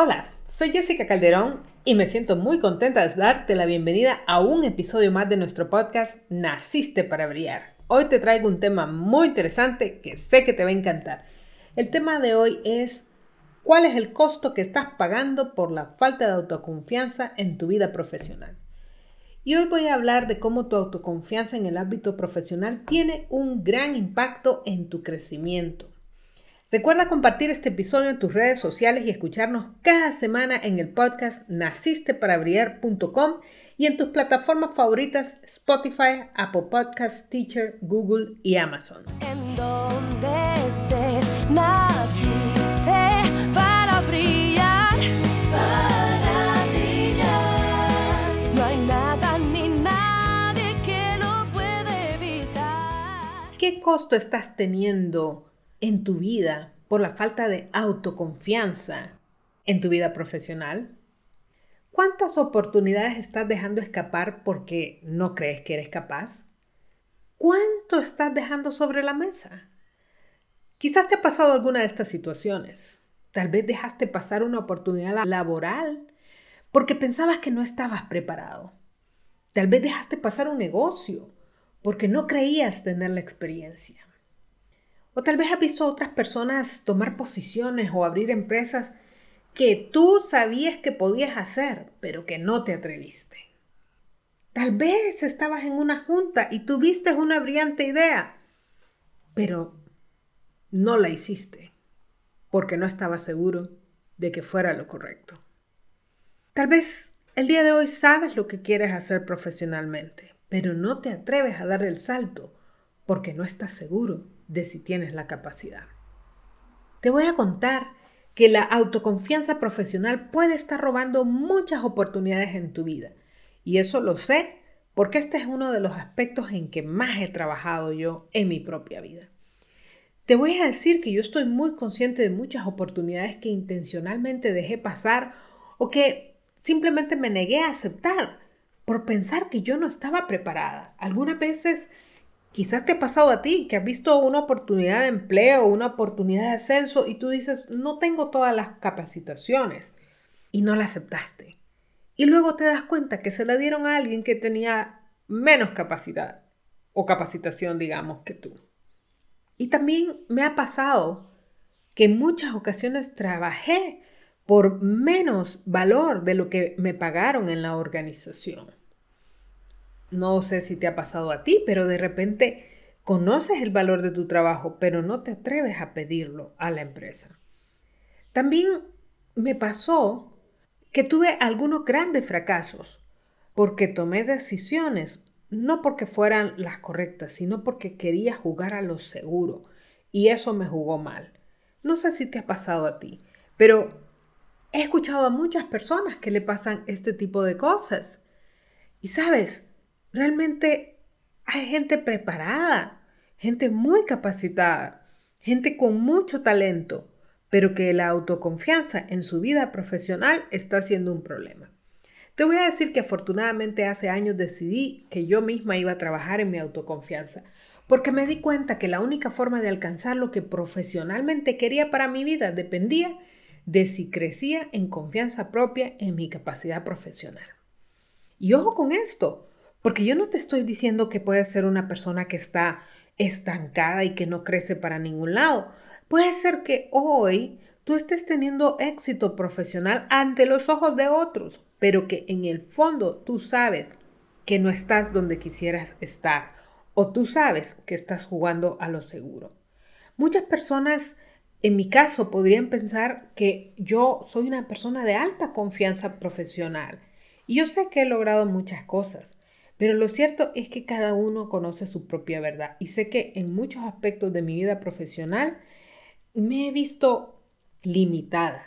Hola, soy Jessica Calderón y me siento muy contenta de darte la bienvenida a un episodio más de nuestro podcast Naciste para Brillar. Hoy te traigo un tema muy interesante que sé que te va a encantar. El tema de hoy es ¿cuál es el costo que estás pagando por la falta de autoconfianza en tu vida profesional? Y hoy voy a hablar de cómo tu autoconfianza en el ámbito profesional tiene un gran impacto en tu crecimiento. Recuerda compartir este episodio en tus redes sociales y escucharnos cada semana en el podcast nacisteparabrillar.com y en tus plataformas favoritas Spotify, Apple Podcasts, Teacher, Google y Amazon. En donde estés, naciste para brillar, para brillar. No hay nada ni nadie que lo pueda evitar. ¿Qué costo estás teniendo en tu vida por la falta de autoconfianza en tu vida profesional? ¿Cuántas oportunidades estás dejando escapar porque no crees que eres capaz? ¿Cuánto estás dejando sobre la mesa? Quizás te ha pasado alguna de estas situaciones. Tal vez dejaste pasar una oportunidad laboral porque pensabas que no estabas preparado. Tal vez dejaste pasar un negocio porque no creías tener la experiencia. O tal vez has visto a otras personas tomar posiciones o abrir empresas que tú sabías que podías hacer, pero que no te atreviste. Tal vez estabas en una junta y tuviste una brillante idea, pero no la hiciste porque no estabas seguro de que fuera lo correcto. Tal vez el día de hoy sabes lo que quieres hacer profesionalmente, pero no te atreves a dar el salto porque no estás seguro de si tienes la capacidad. Te voy a contar que la autoconfianza profesional puede estar robando muchas oportunidades en tu vida. Y eso lo sé porque este es uno de los aspectos en que más he trabajado yo en mi propia vida. Te voy a decir que yo estoy muy consciente de muchas oportunidades que intencionalmente dejé pasar o que simplemente me negué a aceptar por pensar que yo no estaba preparada. Algunas veces Quizás te ha pasado a ti que has visto una oportunidad de empleo, una oportunidad de ascenso y tú dices, no tengo todas las capacitaciones y no la aceptaste. Y luego te das cuenta que se la dieron a alguien que tenía menos capacidad o capacitación, digamos, que tú. Y también me ha pasado que en muchas ocasiones trabajé por menos valor de lo que me pagaron en la organización. No sé si te ha pasado a ti, pero de repente conoces el valor de tu trabajo, pero no te atreves a pedirlo a la empresa. También me pasó que tuve algunos grandes fracasos porque tomé decisiones no porque fueran las correctas, sino porque quería jugar a lo seguro y eso me jugó mal. No sé si te ha pasado a ti, pero he escuchado a muchas personas que le pasan este tipo de cosas. Y sabes, Realmente hay gente preparada, gente muy capacitada, gente con mucho talento, pero que la autoconfianza en su vida profesional está siendo un problema. Te voy a decir que afortunadamente hace años decidí que yo misma iba a trabajar en mi autoconfianza, porque me di cuenta que la única forma de alcanzar lo que profesionalmente quería para mi vida dependía de si crecía en confianza propia en mi capacidad profesional. Y ojo con esto, porque yo no te estoy diciendo que puedes ser una persona que está estancada y que no crece para ningún lado. Puede ser que hoy tú estés teniendo éxito profesional ante los ojos de otros, pero que en el fondo tú sabes que no estás donde quisieras estar o tú sabes que estás jugando a lo seguro. Muchas personas, en mi caso, podrían pensar que yo soy una persona de alta confianza profesional y yo sé que he logrado muchas cosas, Pero lo cierto es que cada uno conoce su propia verdad y sé que en muchos aspectos de mi vida profesional me he visto limitada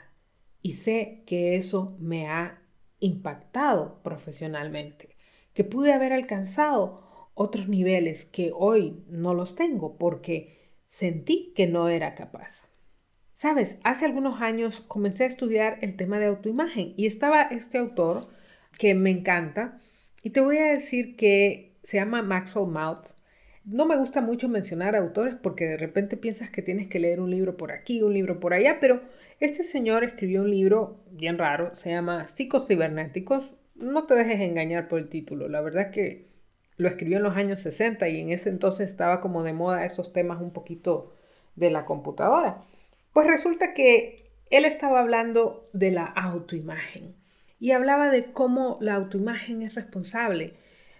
y sé que eso me ha impactado profesionalmente, que pude haber alcanzado otros niveles que hoy no los tengo porque sentí que no era capaz. Sabes, hace algunos años comencé a estudiar el tema de autoimagen y estaba este autor que me encanta y te voy a decir que se llama Maxwell Mouth. No me gusta mucho mencionar autores porque de repente piensas que tienes que leer un libro por aquí, un libro por allá, pero este señor escribió un libro bien raro, se llama Psicocibernéticos. No te dejes engañar por el título, la verdad que lo escribió en los años 60 y en ese entonces estaba como de moda esos temas un poquito de la computadora. Pues resulta que él estaba hablando de la autoimagen y hablaba de cómo la autoimagen es responsable,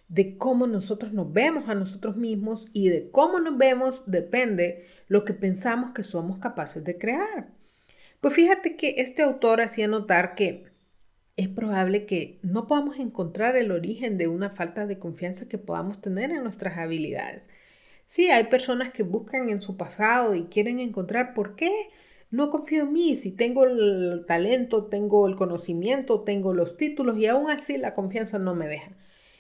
de cómo nosotros nos vemos a nosotros mismos y de cómo nos vemos depende lo que pensamos que somos capaces de crear. Pues fíjate que este autor hacía notar que es probable que no podamos encontrar el origen de una falta de confianza que podamos tener en nuestras habilidades. Sí, hay personas que buscan en su pasado y quieren encontrar por qué no confío en mí, si tengo el talento, tengo el conocimiento, tengo los títulos y aún así la confianza no me deja.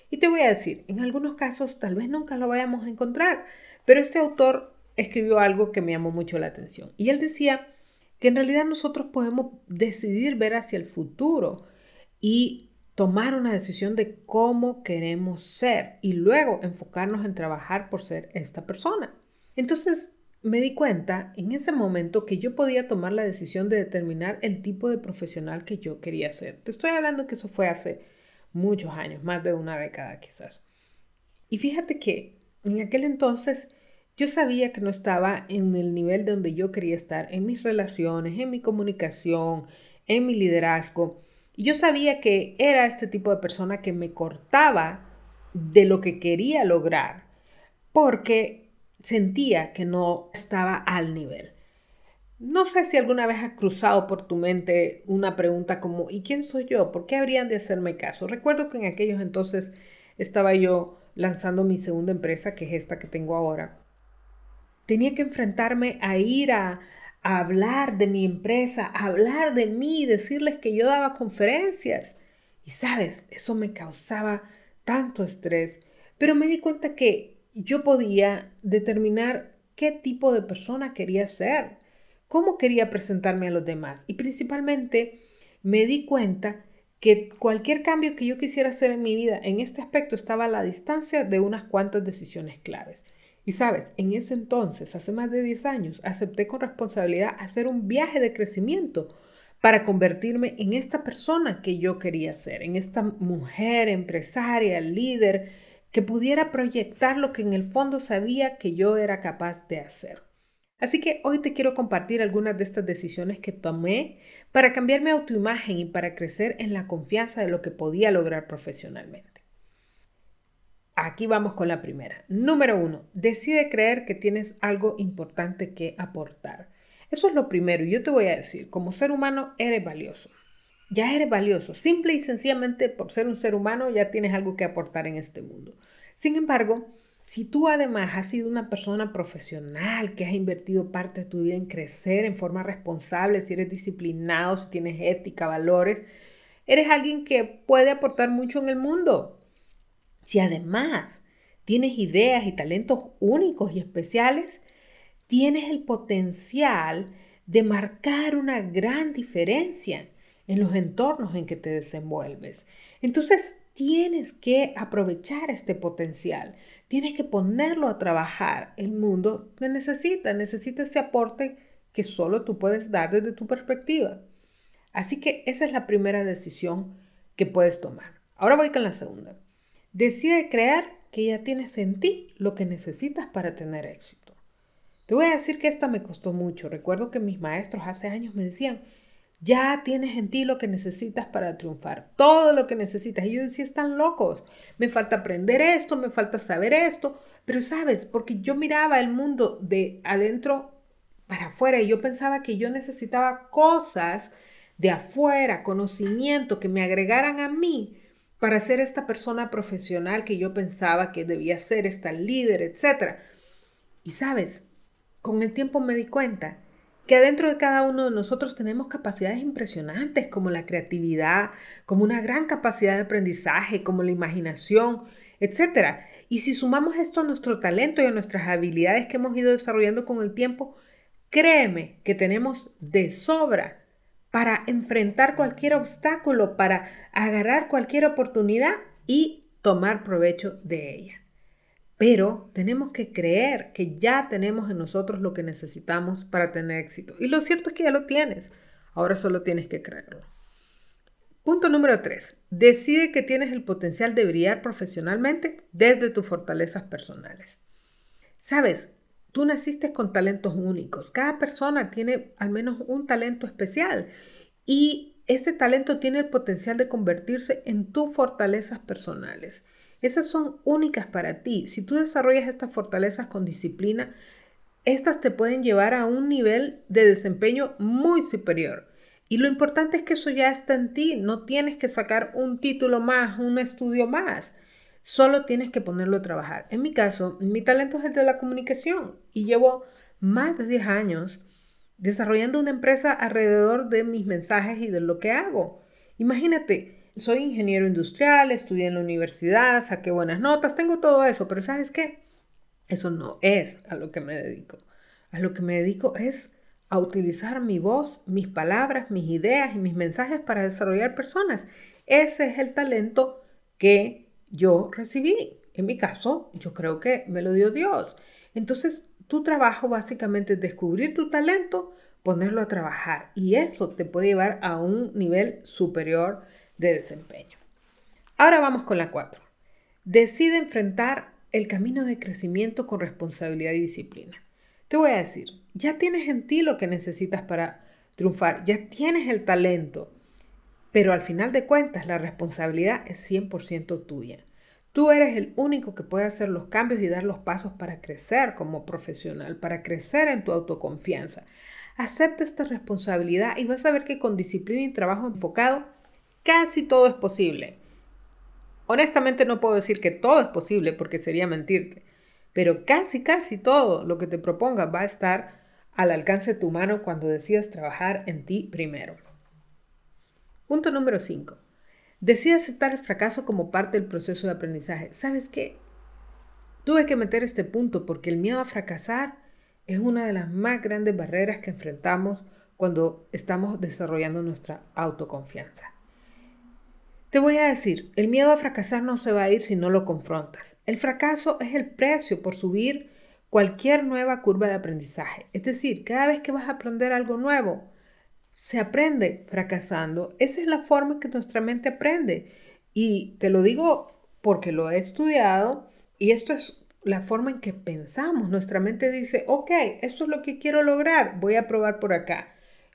Y te voy a decir, en algunos casos tal vez nunca lo vayamos a encontrar, pero este autor escribió algo que me llamó mucho la atención. Y él decía que en realidad nosotros podemos decidir ver hacia el futuro y tomar una decisión de cómo queremos ser y luego enfocarnos en trabajar por ser esta persona. Entonces me di cuenta en ese momento que yo podía tomar la decisión de determinar el tipo de profesional que yo quería ser. Te estoy hablando que eso fue hace muchos años, más de una década quizás. Y fíjate que en aquel entonces yo sabía que no estaba en el nivel donde yo quería estar en mis relaciones, en mi comunicación, en mi liderazgo. Y yo sabía que era este tipo de persona que me cortaba de lo que quería lograr porque sentía que no estaba al nivel. No sé si alguna vez has cruzado por tu mente una pregunta como ¿y quién soy yo? ¿Por qué habrían de hacerme caso? Recuerdo que en aquellos entonces estaba yo lanzando mi segunda empresa, que es esta que tengo ahora. Tenía que enfrentarme a ir a, hablar de mi empresa, hablar de mí, decirles que yo daba conferencias. Y sabes, eso me causaba tanto estrés, pero me di cuenta que yo podía determinar qué tipo de persona quería ser, cómo quería presentarme a los demás y principalmente me di cuenta que cualquier cambio que yo quisiera hacer en mi vida en este aspecto estaba a la distancia de unas cuantas decisiones claves. Y sabes, en ese entonces, hace más de 10 años, acepté con responsabilidad hacer un viaje de crecimiento para convertirme en esta persona que yo quería ser, en esta mujer empresaria, líder, que pudiera proyectar lo que en el fondo sabía que yo era capaz de hacer. Así que hoy te quiero compartir algunas de estas decisiones que tomé para cambiar mi autoimagen y para crecer en la confianza de lo que podía lograr profesionalmente. Aquí vamos con la primera. Número uno, decide creer que tienes algo importante que aportar. Eso es lo primero. Y yo te voy a decir, como ser humano eres valioso. Ya eres valioso. Simple y sencillamente por ser un ser humano ya tienes algo que aportar en este mundo. Sin embargo, si tú además has sido una persona profesional, que has invertido parte de tu vida en crecer en forma responsable, si eres disciplinado, si tienes ética, valores, eres alguien que puede aportar mucho en el mundo. Si además tienes ideas y talentos únicos y especiales, tienes el potencial de marcar una gran diferencia en los entornos en que te desenvuelves. Entonces tienes que aprovechar este potencial, tienes que ponerlo a trabajar. El mundo te necesita, necesita ese aporte que solo tú puedes dar desde tu perspectiva. Así que esa es la primera decisión que puedes tomar. Ahora voy con la segunda. Decide creer que ya tienes en ti lo que necesitas para tener éxito. Te voy a decir que esta me costó mucho. Recuerdo que mis maestros hace años me decían, ya tienes en ti lo que necesitas para triunfar, todo lo que necesitas. Y yo decía, están locos, me falta aprender esto, me falta saber esto. Pero sabes, porque yo miraba el mundo de adentro para afuera y yo pensaba que yo necesitaba cosas de afuera, conocimiento que me agregaran a mí para ser esta persona profesional que yo pensaba que debía ser, esta líder, etc. Y sabes, con el tiempo me di cuenta que adentro de cada uno de nosotros tenemos capacidades impresionantes como la creatividad, como una gran capacidad de aprendizaje, como la imaginación, etc. Y si sumamos esto a nuestro talento y a nuestras habilidades que hemos ido desarrollando con el tiempo, créeme que tenemos de sobra para enfrentar cualquier obstáculo, para agarrar cualquier oportunidad y tomar provecho de ella. Pero tenemos que creer que ya tenemos en nosotros lo que necesitamos para tener éxito. Y lo cierto es que ya lo tienes. Ahora solo tienes que creerlo. Punto número 3. Decide que tienes el potencial de brillar profesionalmente desde tus fortalezas personales. Sabes, tú naciste con talentos únicos. Cada persona tiene al menos un talento especial y ese talento tiene el potencial de convertirse en tus fortalezas personales. Esas son únicas para ti. Si tú desarrollas estas fortalezas con disciplina, estas te pueden llevar a un nivel de desempeño muy superior. Y lo importante es que eso ya está en ti. No tienes que sacar un título más, un estudio más. Solo tienes que ponerlo a trabajar. En mi caso, mi talento es el de la comunicación y llevo más de 10 años desarrollando una empresa alrededor de mis mensajes y de lo que hago. Imagínate, soy ingeniero industrial, estudié en la universidad, saqué buenas notas, tengo todo eso, pero ¿sabes qué? Eso no es a lo que me dedico. A lo que me dedico es a utilizar mi voz, mis palabras, mis ideas y mis mensajes para desarrollar personas. Ese es el talento que yo recibí. En mi caso, yo creo que me lo dio Dios. Entonces, tu trabajo básicamente es descubrir tu talento, ponerlo a trabajar y eso te puede llevar a un nivel superior de desempeño. Ahora vamos con la 4. Decide enfrentar el camino de crecimiento con responsabilidad y disciplina. Te voy a decir, ya tienes en ti lo que necesitas para triunfar, ya tienes el talento, pero al final de cuentas la responsabilidad es 100% tuya. Tú eres el único que puede hacer los cambios y dar los pasos para crecer como profesional, para crecer en tu autoconfianza. Acepta esta responsabilidad y vas a ver que con disciplina y trabajo enfocado casi todo es posible. Honestamente no puedo decir que todo es posible porque sería mentirte, pero casi, casi todo lo que te proponga va a estar al alcance de tu mano cuando decidas trabajar en ti primero. Punto número 5. Decide aceptar el fracaso como parte del proceso de aprendizaje. ¿Sabes qué? Tuve que meter este punto porque el miedo a fracasar es una de las más grandes barreras que enfrentamos cuando estamos desarrollando nuestra autoconfianza. Te voy a decir, el miedo a fracasar no se va a ir si no lo confrontas. El fracaso es el precio por subir cualquier nueva curva de aprendizaje. Es decir, cada vez que vas a aprender algo nuevo, se aprende fracasando. Esa es la forma en que nuestra mente aprende. Y te lo digo porque lo he estudiado y esto es la forma en que pensamos. Nuestra mente dice, ok, esto es lo que quiero lograr, voy a probar por acá.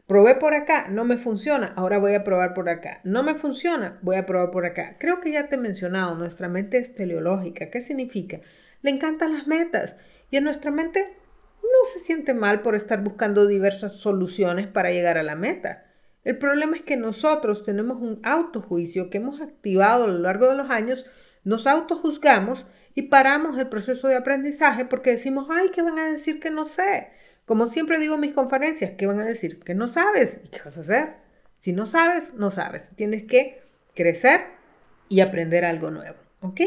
Probé por acá, no me funciona, ahora voy a probar por acá. No me funciona, voy a probar por acá. Creo que ya te he mencionado, nuestra mente es teleológica. ¿Qué significa? Le encantan las metas y en nuestra mente no se siente mal por estar buscando diversas soluciones para llegar a la meta. El problema es que nosotros tenemos un autojuicio que hemos activado a lo largo de los años, nos autojuzgamos y paramos el proceso de aprendizaje porque decimos, ay, ¿qué van a decir que no sé? Como siempre digo en mis conferencias, ¿qué van a decir? Que no sabes. ¿Y qué vas a hacer? Si no sabes, no sabes. Tienes que crecer y aprender algo nuevo. ¿Ok?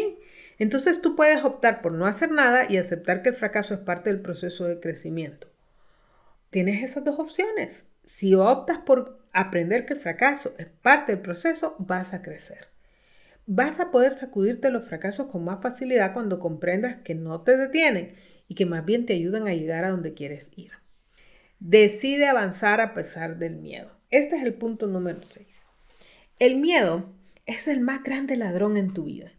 Entonces tú puedes optar por no hacer nada y aceptar que el fracaso es parte del proceso de crecimiento. Tienes esas dos opciones. Si optas por aprender que el fracaso es parte del proceso, vas a crecer. Vas a poder sacudirte los fracasos con más facilidad cuando comprendas que no te detienen y que más bien te ayudan a llegar a donde quieres ir. Decide avanzar a pesar del miedo. Este es el punto número 6. El miedo es el más grande ladrón en tu vida.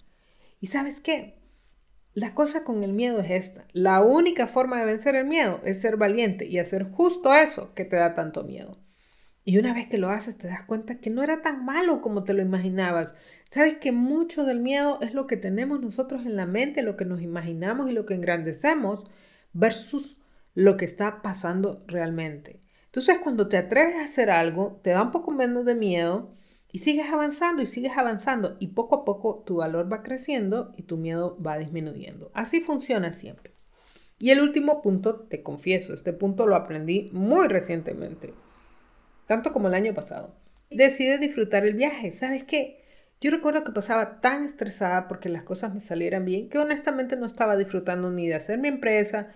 ¿Y sabes qué? La cosa con el miedo es esta. La única forma de vencer el miedo es ser valiente y hacer justo eso que te da tanto miedo. Y una vez que lo haces te das cuenta que no era tan malo como te lo imaginabas, Sabes que mucho del miedo es lo que tenemos nosotros en la mente, lo que nos imaginamos y lo que engrandecemos versus lo que está pasando realmente. Entonces, cuando te atreves a hacer algo, te da un poco menos de miedo Y sigues avanzando y sigues avanzando y poco a poco tu valor va creciendo y tu miedo va disminuyendo. Así funciona siempre. Y el último punto, te confieso, este punto lo aprendí muy recientemente, tanto como el año pasado. Decide disfrutar el viaje. ¿Sabes qué? Yo recuerdo que pasaba tan estresada porque las cosas me salieran bien que honestamente no estaba disfrutando ni de hacer mi empresa,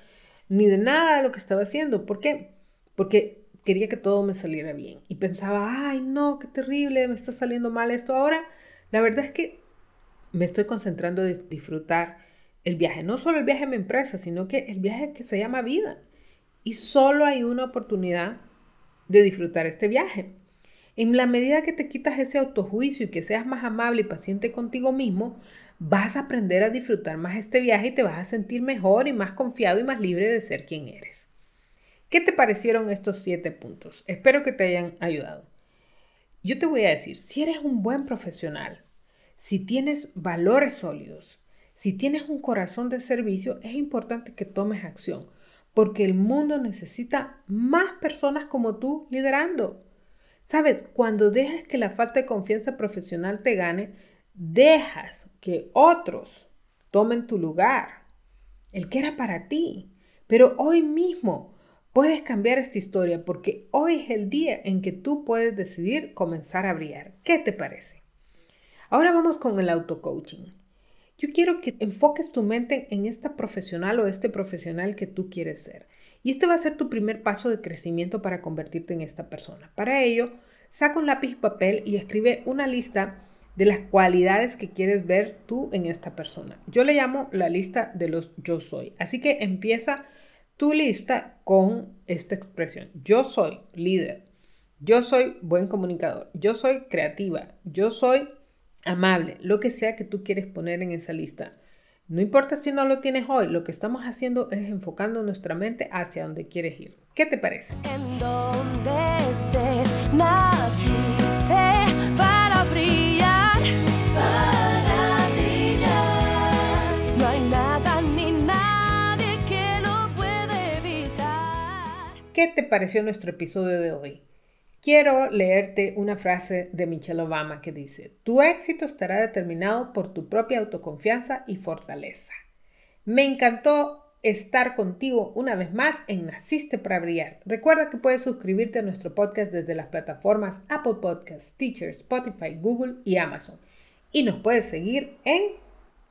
ni de nada de lo que estaba haciendo. ¿Por qué? Porque quería que todo me saliera bien. Y pensaba, ay, no, qué terrible, me está saliendo mal esto. Ahora, la verdad es que me estoy concentrando en disfrutar el viaje. No solo el viaje en mi empresa, sino que el viaje que se llama vida. Y solo hay una oportunidad de disfrutar este viaje. En la medida que te quitas ese autojuicio y que seas más amable y paciente contigo mismo, vas a aprender a disfrutar más este viaje y te vas a sentir mejor y más confiado y más libre de ser quien eres. ¿Qué te parecieron estos siete puntos? Espero que te hayan ayudado. Yo te voy a decir, si eres un buen profesional, si tienes valores sólidos, si tienes un corazón de servicio, es importante que tomes acción, porque el mundo necesita más personas como tú liderando. Sabes, cuando dejas que la falta de confianza profesional te gane, dejas que otros tomen tu lugar, el que era para ti. Pero hoy mismo Puedes cambiar esta historia porque hoy es el día en que tú puedes decidir comenzar a brillar. ¿Qué te parece? Ahora vamos con el auto-coaching. Yo quiero que enfoques tu mente en esta profesional o este profesional que tú quieres ser. Y este va a ser tu primer paso de crecimiento para convertirte en esta persona. Para ello, saca un lápiz y papel y escribe una lista de las cualidades que quieres ver tú en esta persona. Yo le llamo la lista de los yo soy. Así que empieza tu lista con esta expresión. Yo soy líder. Yo soy buen comunicador. Yo soy creativa. Yo soy amable. Lo que sea que tú quieres poner en esa lista. No importa si no lo tienes hoy, lo que estamos haciendo es enfocando nuestra mente hacia donde quieres ir. ¿Qué te parece? En donde estés, naciste para brillar. Para brillar. No hay nada ni nadie que lo pueda evitar. ¿Qué te pareció nuestro episodio de hoy? Quiero leerte una frase de Michelle Obama que dice, tu éxito estará determinado por tu propia autoconfianza y fortaleza. Me encantó estar contigo una vez más en Naciste para Brillar. Recuerda que puedes suscribirte a nuestro podcast desde las plataformas Apple Podcasts, Teacher, Spotify, Google y Amazon. Y nos puedes seguir en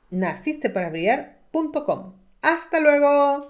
nacisteparabrillar.com. ¡Hasta luego!